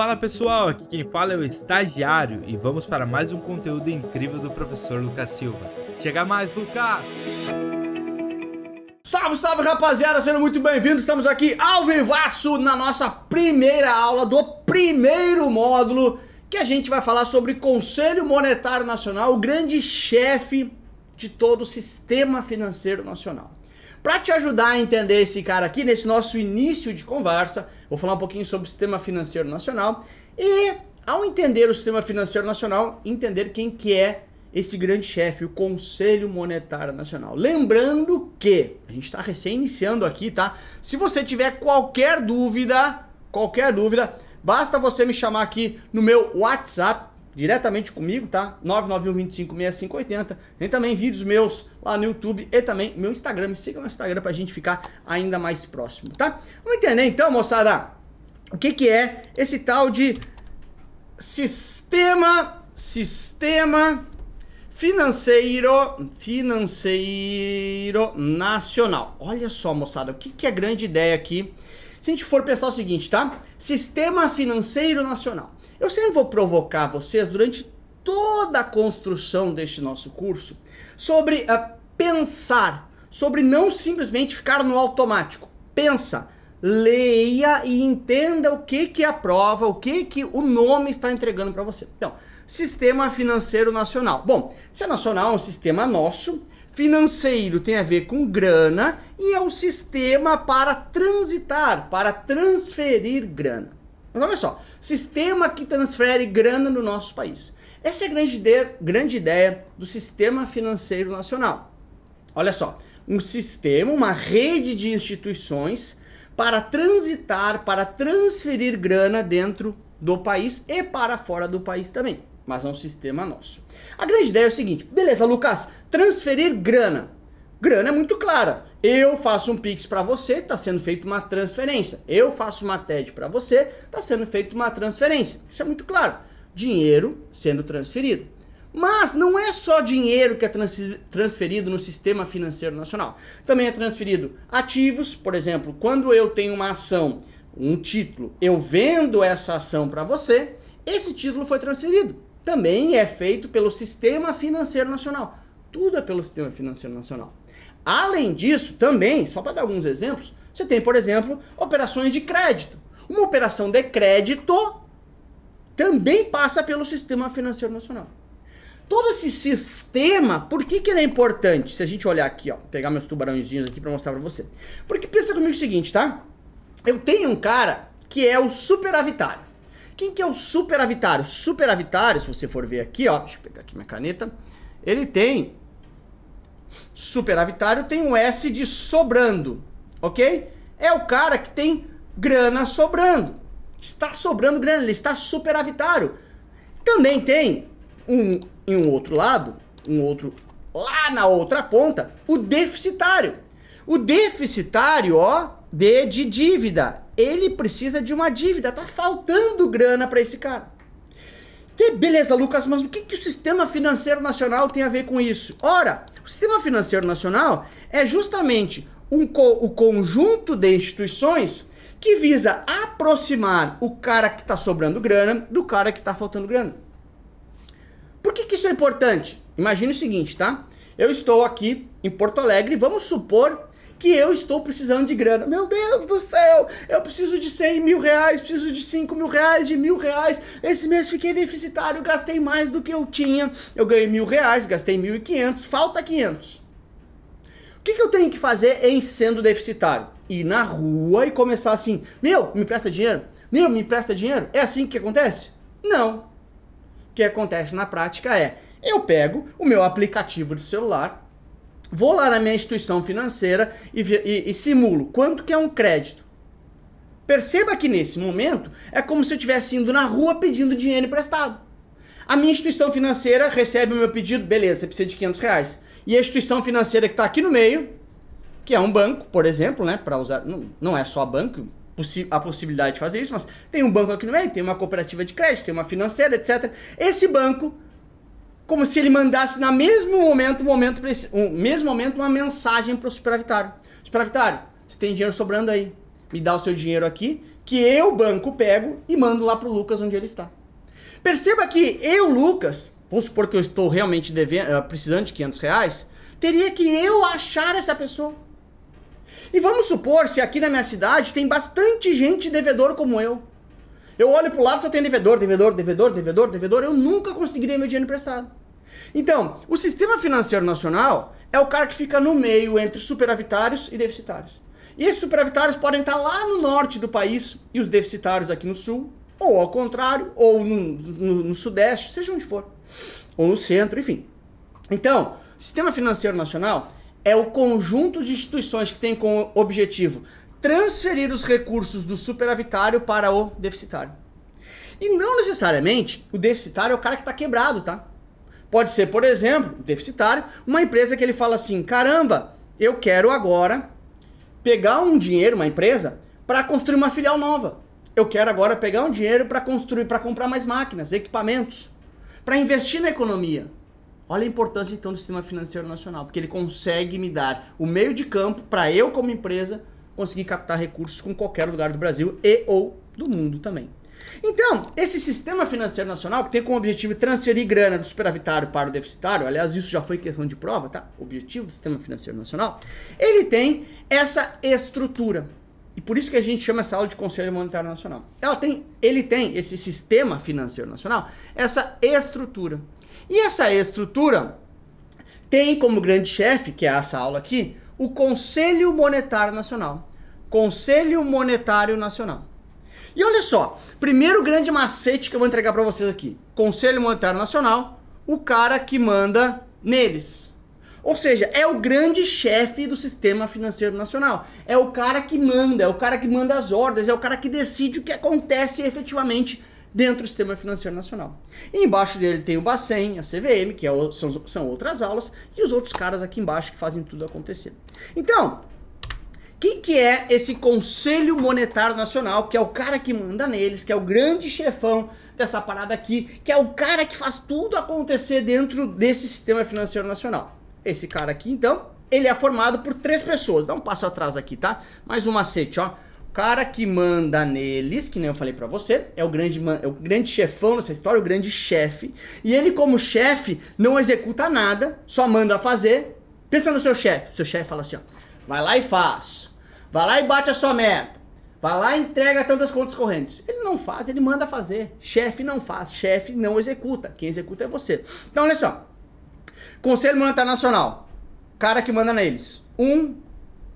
Fala pessoal, aqui quem fala é o estagiário e vamos para mais um conteúdo incrível do professor Lucas Silva. Chega mais, Lucas! Salve, salve rapaziada, sejam muito bem-vindos. Estamos aqui ao vivaço na nossa primeira aula do primeiro módulo que a gente vai falar sobre Conselho Monetário Nacional, o grande chefe de todo o sistema financeiro nacional. Para te ajudar a entender esse cara aqui, nesse nosso início de conversa, vou falar um pouquinho sobre o sistema financeiro nacional e, ao entender o sistema financeiro nacional, entender quem que é esse grande chefe, o Conselho Monetário Nacional. Lembrando que a gente está recém iniciando aqui, tá? Se você tiver qualquer dúvida, qualquer dúvida, basta você me chamar aqui no meu WhatsApp diretamente comigo, tá? 991256580. Tem também vídeos meus lá no YouTube e também meu Instagram. Me siga no Instagram pra gente ficar ainda mais próximo, tá? Vamos entender então, moçada, o que que é esse tal de sistema sistema financeiro financeiro nacional. Olha só, moçada, o que que é a grande ideia aqui? Se a gente for pensar o seguinte, tá? Sistema financeiro nacional. Eu sempre vou provocar vocês durante toda a construção deste nosso curso sobre uh, pensar, sobre não simplesmente ficar no automático. Pensa, leia e entenda o que que é a prova, o que que o nome está entregando para você. Então, Sistema Financeiro Nacional. Bom, se é nacional é um sistema nosso, financeiro tem a ver com grana e é um sistema para transitar, para transferir grana. Mas olha só, sistema que transfere grana no nosso país. Essa é a grande ideia, grande ideia do sistema financeiro nacional. Olha só, um sistema, uma rede de instituições para transitar, para transferir grana dentro do país e para fora do país também. Mas é um sistema nosso. A grande ideia é o seguinte: beleza, Lucas, transferir grana. Grana é muito clara. Eu faço um Pix para você, está sendo feita uma transferência. Eu faço uma TED para você, está sendo feita uma transferência. Isso é muito claro. Dinheiro sendo transferido. Mas não é só dinheiro que é transferido no sistema financeiro nacional. Também é transferido ativos, por exemplo, quando eu tenho uma ação, um título, eu vendo essa ação para você, esse título foi transferido. Também é feito pelo sistema financeiro nacional. Tudo é pelo sistema financeiro nacional. Além disso, também, só para dar alguns exemplos, você tem, por exemplo, operações de crédito. Uma operação de crédito também passa pelo sistema financeiro nacional. Todo esse sistema, por que, que ele é importante? Se a gente olhar aqui, ó, pegar meus tubarãozinhos aqui para mostrar para você. Porque pensa comigo o seguinte, tá? Eu tenho um cara que é o superavitário. Quem que é o superavitário? Superavitário, se você for ver aqui, ó, deixa eu pegar aqui minha caneta, ele tem superavitário tem um S de sobrando, ok? É o cara que tem grana sobrando. Está sobrando grana, ele está superavitário. Também tem um em um outro lado, um outro lá na outra ponta, o deficitário. O deficitário, ó, de dívida. Ele precisa de uma dívida, tá faltando grana para esse cara. Beleza, Lucas, mas o que, que o sistema financeiro nacional tem a ver com isso? Ora, o sistema financeiro nacional é justamente um co o conjunto de instituições que visa aproximar o cara que está sobrando grana do cara que está faltando grana. Por que, que isso é importante? Imagine o seguinte, tá? Eu estou aqui em Porto Alegre, vamos supor que eu estou precisando de grana. Meu Deus do céu, eu preciso de 100 mil reais, preciso de 5 mil reais, de mil reais. Esse mês fiquei deficitário, gastei mais do que eu tinha. Eu ganhei mil reais, gastei mil e quinhentos, falta 500. O que, que eu tenho que fazer em sendo deficitário? Ir na rua e começar assim, meu, me presta dinheiro? Meu, me presta dinheiro? É assim que acontece? Não. O que acontece na prática é, eu pego o meu aplicativo de celular, Vou lá na minha instituição financeira e, e, e simulo quanto que é um crédito. Perceba que nesse momento é como se eu estivesse indo na rua pedindo dinheiro emprestado. A minha instituição financeira recebe o meu pedido, beleza, você precisa de 500 reais. E a instituição financeira que está aqui no meio, que é um banco, por exemplo, né, para usar, não, não é só banco, a possibilidade de fazer isso, mas tem um banco aqui no meio, tem uma cooperativa de crédito, tem uma financeira, etc. Esse banco como se ele mandasse na mesmo momento, momento um, mesmo momento uma mensagem para o superavitário. Superavitário, você tem dinheiro sobrando aí. Me dá o seu dinheiro aqui, que eu, banco, pego e mando lá pro Lucas onde ele está. Perceba que eu, Lucas, vamos supor que eu estou realmente devendo, uh, precisando de 500 reais, teria que eu achar essa pessoa. E vamos supor se aqui na minha cidade tem bastante gente devedor como eu. Eu olho pro lado só tem devedor, devedor, devedor, devedor, devedor, eu nunca conseguiria meu dinheiro emprestado. Então, o sistema financeiro nacional é o cara que fica no meio entre superavitários e deficitários. E esses superavitários podem estar lá no norte do país e os deficitários aqui no sul, ou ao contrário, ou no, no, no sudeste, seja onde for, ou no centro, enfim. Então, o sistema financeiro nacional é o conjunto de instituições que tem como objetivo transferir os recursos do superavitário para o deficitário. E não necessariamente o deficitário é o cara que está quebrado, tá? Pode ser, por exemplo, deficitário, uma empresa que ele fala assim: caramba, eu quero agora pegar um dinheiro, uma empresa, para construir uma filial nova. Eu quero agora pegar um dinheiro para construir, para comprar mais máquinas, equipamentos, para investir na economia. Olha a importância então do sistema financeiro nacional, porque ele consegue me dar o meio de campo para eu como empresa conseguir captar recursos com qualquer lugar do Brasil e ou do mundo também. Então, esse sistema financeiro nacional, que tem como objetivo transferir grana do superavitário para o deficitário, aliás, isso já foi questão de prova, tá? O objetivo do sistema financeiro nacional, ele tem essa estrutura. E por isso que a gente chama essa aula de Conselho Monetário Nacional. Ela tem, ele tem, esse sistema financeiro nacional, essa estrutura. E essa estrutura tem como grande chefe, que é essa aula aqui, o Conselho Monetário Nacional. Conselho Monetário Nacional. E olha só, primeiro grande macete que eu vou entregar para vocês aqui. Conselho Monetário Nacional, o cara que manda neles. Ou seja, é o grande chefe do sistema financeiro nacional. É o cara que manda, é o cara que manda as ordens, é o cara que decide o que acontece efetivamente dentro do sistema financeiro nacional. E embaixo dele tem o Bacen, a CVM, que é, são, são outras aulas, e os outros caras aqui embaixo que fazem tudo acontecer. Então, que, que é esse Conselho Monetário Nacional, que é o cara que manda neles, que é o grande chefão dessa parada aqui, que é o cara que faz tudo acontecer dentro desse sistema financeiro nacional. Esse cara aqui, então, ele é formado por três pessoas. Dá um passo atrás aqui, tá? Mais um macete, ó. O cara que manda neles, que nem eu falei para você, é o grande é o grande chefão nessa história, o grande chefe. E ele como chefe não executa nada, só manda fazer. Pensa no seu chefe. Seu chefe fala assim, ó: "Vai lá e faz". Vai lá e bate a sua meta. Vai lá e entrega tantas contas correntes. Ele não faz, ele manda fazer. Chefe não faz, chefe não executa. Quem executa é você. Então, olha só. Conselho Monetário Nacional. Cara que manda neles. Um,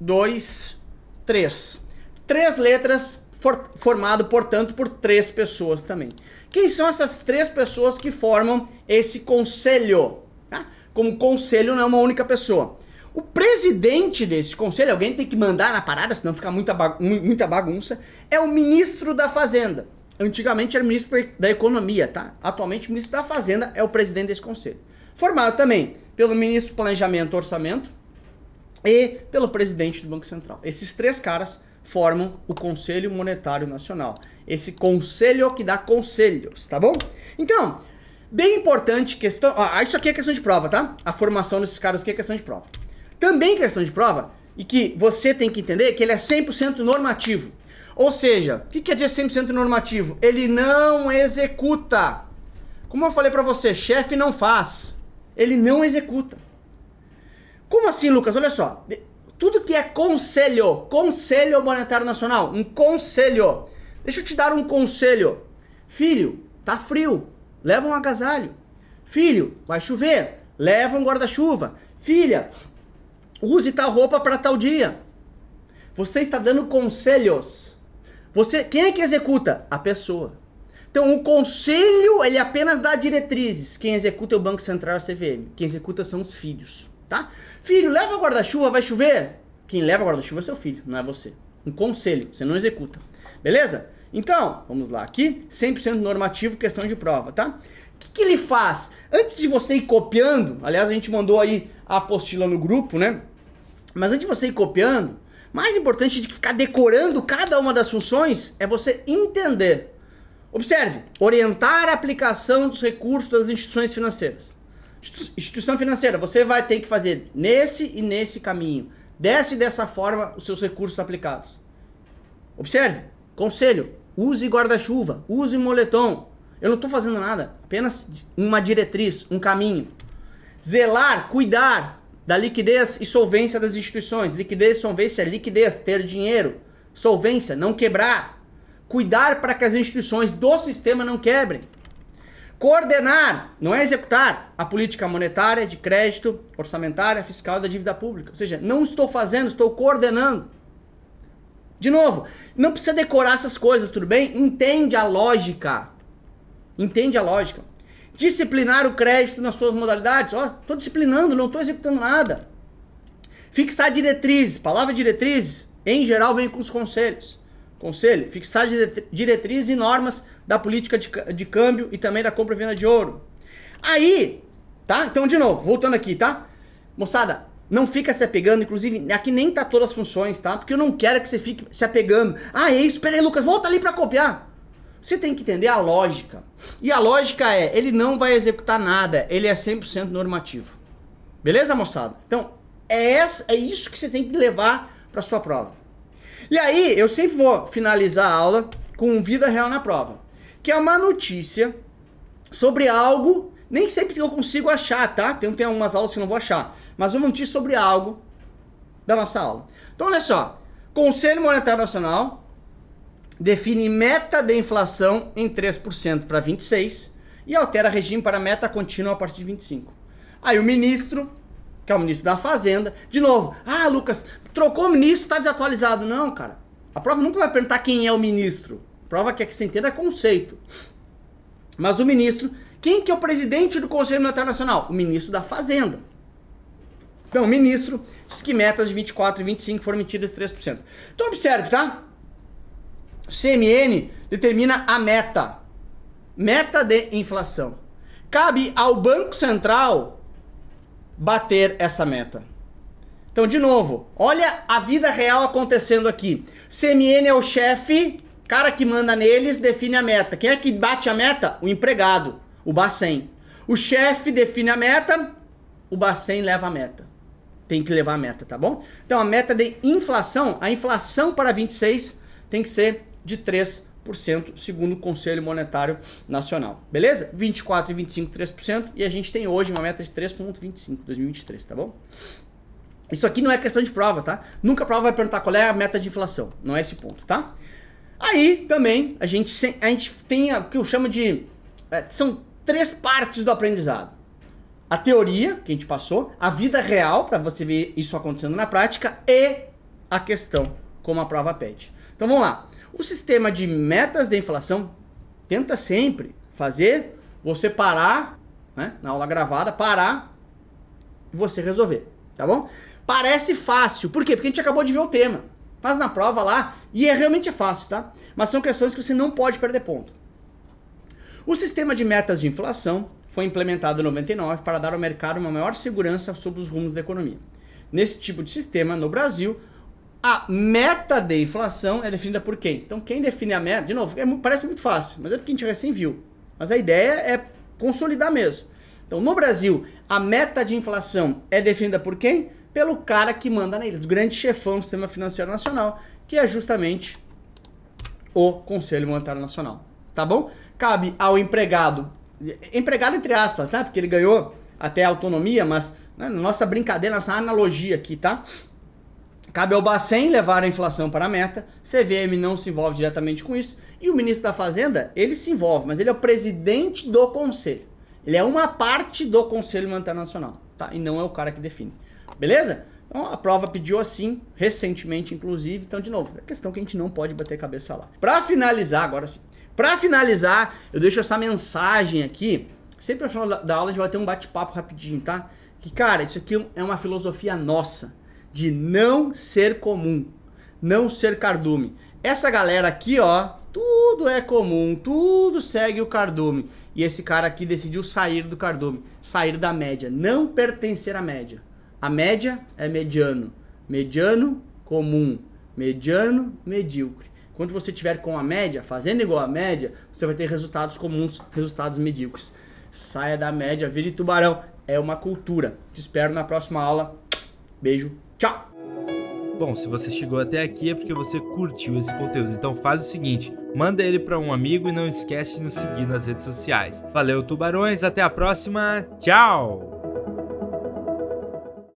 dois, três. Três letras for, formado, portanto, por três pessoas também. Quem são essas três pessoas que formam esse conselho? Tá? Como conselho não é uma única pessoa. O presidente desse conselho, alguém tem que mandar na parada, senão fica muita, muita bagunça, é o ministro da Fazenda. Antigamente era ministro da Economia, tá? Atualmente o ministro da Fazenda é o presidente desse conselho. Formado também pelo ministro do Planejamento e Orçamento e pelo presidente do Banco Central. Esses três caras formam o Conselho Monetário Nacional. Esse conselho que dá conselhos, tá bom? Então, bem importante questão. Ah, isso aqui é questão de prova, tá? A formação desses caras aqui é questão de prova. Também questão de prova, e que você tem que entender que ele é 100% normativo. Ou seja, o que quer dizer 100% normativo? Ele não executa. Como eu falei para você, chefe não faz. Ele não executa. Como assim, Lucas? Olha só. Tudo que é conselho, Conselho Monetário Nacional, um conselho. Deixa eu te dar um conselho. Filho, tá frio, leva um agasalho. Filho, vai chover, leva um guarda-chuva. Filha, Use tal roupa para tal dia. Você está dando conselhos. Você, quem é que executa? A pessoa. Então, o conselho, ele apenas dá diretrizes. Quem executa é o Banco Central e a CVM. Quem executa são os filhos, tá? Filho, leva guarda-chuva, vai chover? Quem leva guarda-chuva é seu filho, não é você. Um conselho, você não executa. Beleza? Então, vamos lá aqui, 100% normativo, questão de prova, tá? O que, que ele faz? Antes de você ir copiando, aliás, a gente mandou aí a apostila no grupo, né? Mas antes de você ir copiando, mais importante de ficar decorando cada uma das funções é você entender. Observe, orientar a aplicação dos recursos das instituições financeiras. Instituição financeira, você vai ter que fazer nesse e nesse caminho. Desce dessa forma os seus recursos aplicados. Observe, Conselho, use guarda-chuva, use moletom. Eu não estou fazendo nada, apenas uma diretriz, um caminho. Zelar, cuidar da liquidez e solvência das instituições. Liquidez e solvência é liquidez, ter dinheiro. Solvência, não quebrar. Cuidar para que as instituições do sistema não quebrem. Coordenar, não é executar, a política monetária, de crédito, orçamentária, fiscal da dívida pública. Ou seja, não estou fazendo, estou coordenando. De novo, não precisa decorar essas coisas, tudo bem? Entende a lógica. Entende a lógica. Disciplinar o crédito nas suas modalidades. Ó, estou disciplinando, não estou executando nada. Fixar diretrizes. Palavra diretrizes, em geral, vem com os conselhos. Conselho, fixar diretrizes e normas da política de, de câmbio e também da compra e venda de ouro. Aí, tá? Então, de novo, voltando aqui, tá? Moçada, não fica se apegando, inclusive, aqui nem tá todas as funções, tá? Porque eu não quero que você fique se apegando. Ah, é isso, peraí, Lucas, volta ali para copiar. Você tem que entender a lógica. E a lógica é, ele não vai executar nada, ele é 100% normativo. Beleza, moçada? Então, é, essa, é isso que você tem que levar para sua prova. E aí, eu sempre vou finalizar a aula com vida real na prova que é uma notícia sobre algo, nem sempre eu consigo achar, tá? Tem, tem algumas aulas que eu não vou achar, mas uma notícia sobre algo da nossa aula. Então, olha só. Conselho Monetário Nacional define meta de inflação em 3% para 26% e altera regime para meta contínua a partir de 25%. Aí o ministro, que é o ministro da Fazenda, de novo, ah, Lucas, trocou o ministro, está desatualizado. Não, cara. A prova nunca vai perguntar quem é o ministro. Prova que é que você entenda é conceito. Mas o ministro, quem que é o presidente do Conselho Monetário Nacional? O ministro da Fazenda. Então, o ministro diz que metas de 24 e 25 foram metidas 3%. Então, observe, tá? CMN determina a meta. Meta de inflação. Cabe ao Banco Central bater essa meta. Então, de novo, olha a vida real acontecendo aqui. CMN é o chefe cara que manda neles define a meta. Quem é que bate a meta? O empregado, o Bacen. O chefe define a meta, o Bacen leva a meta. Tem que levar a meta, tá bom? Então a meta de inflação, a inflação para 26 tem que ser de 3%, segundo o Conselho Monetário Nacional. Beleza? 24 e 25, 3%. E a gente tem hoje uma meta de 3,25, 2023, tá bom? Isso aqui não é questão de prova, tá? Nunca a prova vai perguntar qual é a meta de inflação. Não é esse ponto, tá? Aí também a gente, a gente tem o que eu chamo de. É, são três partes do aprendizado: a teoria, que a gente passou, a vida real, para você ver isso acontecendo na prática, e a questão, como a prova pede. Então vamos lá. O sistema de metas de inflação tenta sempre fazer você parar, né, na aula gravada, parar e você resolver, tá bom? Parece fácil, por quê? Porque a gente acabou de ver o tema. Faz na prova lá e é realmente fácil, tá? Mas são questões que você não pode perder ponto. O sistema de metas de inflação foi implementado em 99 para dar ao mercado uma maior segurança sobre os rumos da economia. Nesse tipo de sistema, no Brasil, a meta de inflação é definida por quem? Então, quem define a meta, de novo, é, parece muito fácil, mas é porque a gente recém viu. Mas a ideia é consolidar mesmo. Então, no Brasil, a meta de inflação é definida por quem? pelo cara que manda neles, do grande chefão do sistema financeiro nacional, que é justamente o Conselho Monetário Nacional. Tá bom? Cabe ao empregado, empregado entre aspas, né? Porque ele ganhou até autonomia, mas né, nossa brincadeira, nossa analogia aqui, tá? Cabe ao Bacen levar a inflação para a meta, CVM não se envolve diretamente com isso, e o ministro da Fazenda, ele se envolve, mas ele é o presidente do conselho. Ele é uma parte do Conselho Monetário Nacional, tá? E não é o cara que define. Beleza? Então a prova pediu assim, recentemente, inclusive. Então, de novo, é questão que a gente não pode bater cabeça lá. Para finalizar, agora sim. Para finalizar, eu deixo essa mensagem aqui. Sempre no final da aula a gente vai ter um bate-papo rapidinho, tá? Que, cara, isso aqui é uma filosofia nossa de não ser comum, não ser cardume. Essa galera aqui, ó, tudo é comum, tudo segue o cardume. E esse cara aqui decidiu sair do cardume, sair da média, não pertencer à média. A média é mediano. Mediano, comum. Mediano, medíocre. Quando você tiver com a média, fazendo igual a média, você vai ter resultados comuns, resultados medíocres. Saia da média, vire tubarão. É uma cultura. Te espero na próxima aula. Beijo, tchau! Bom, se você chegou até aqui é porque você curtiu esse conteúdo. Então faz o seguinte, manda ele para um amigo e não esquece de nos seguir nas redes sociais. Valeu, tubarões, até a próxima. Tchau.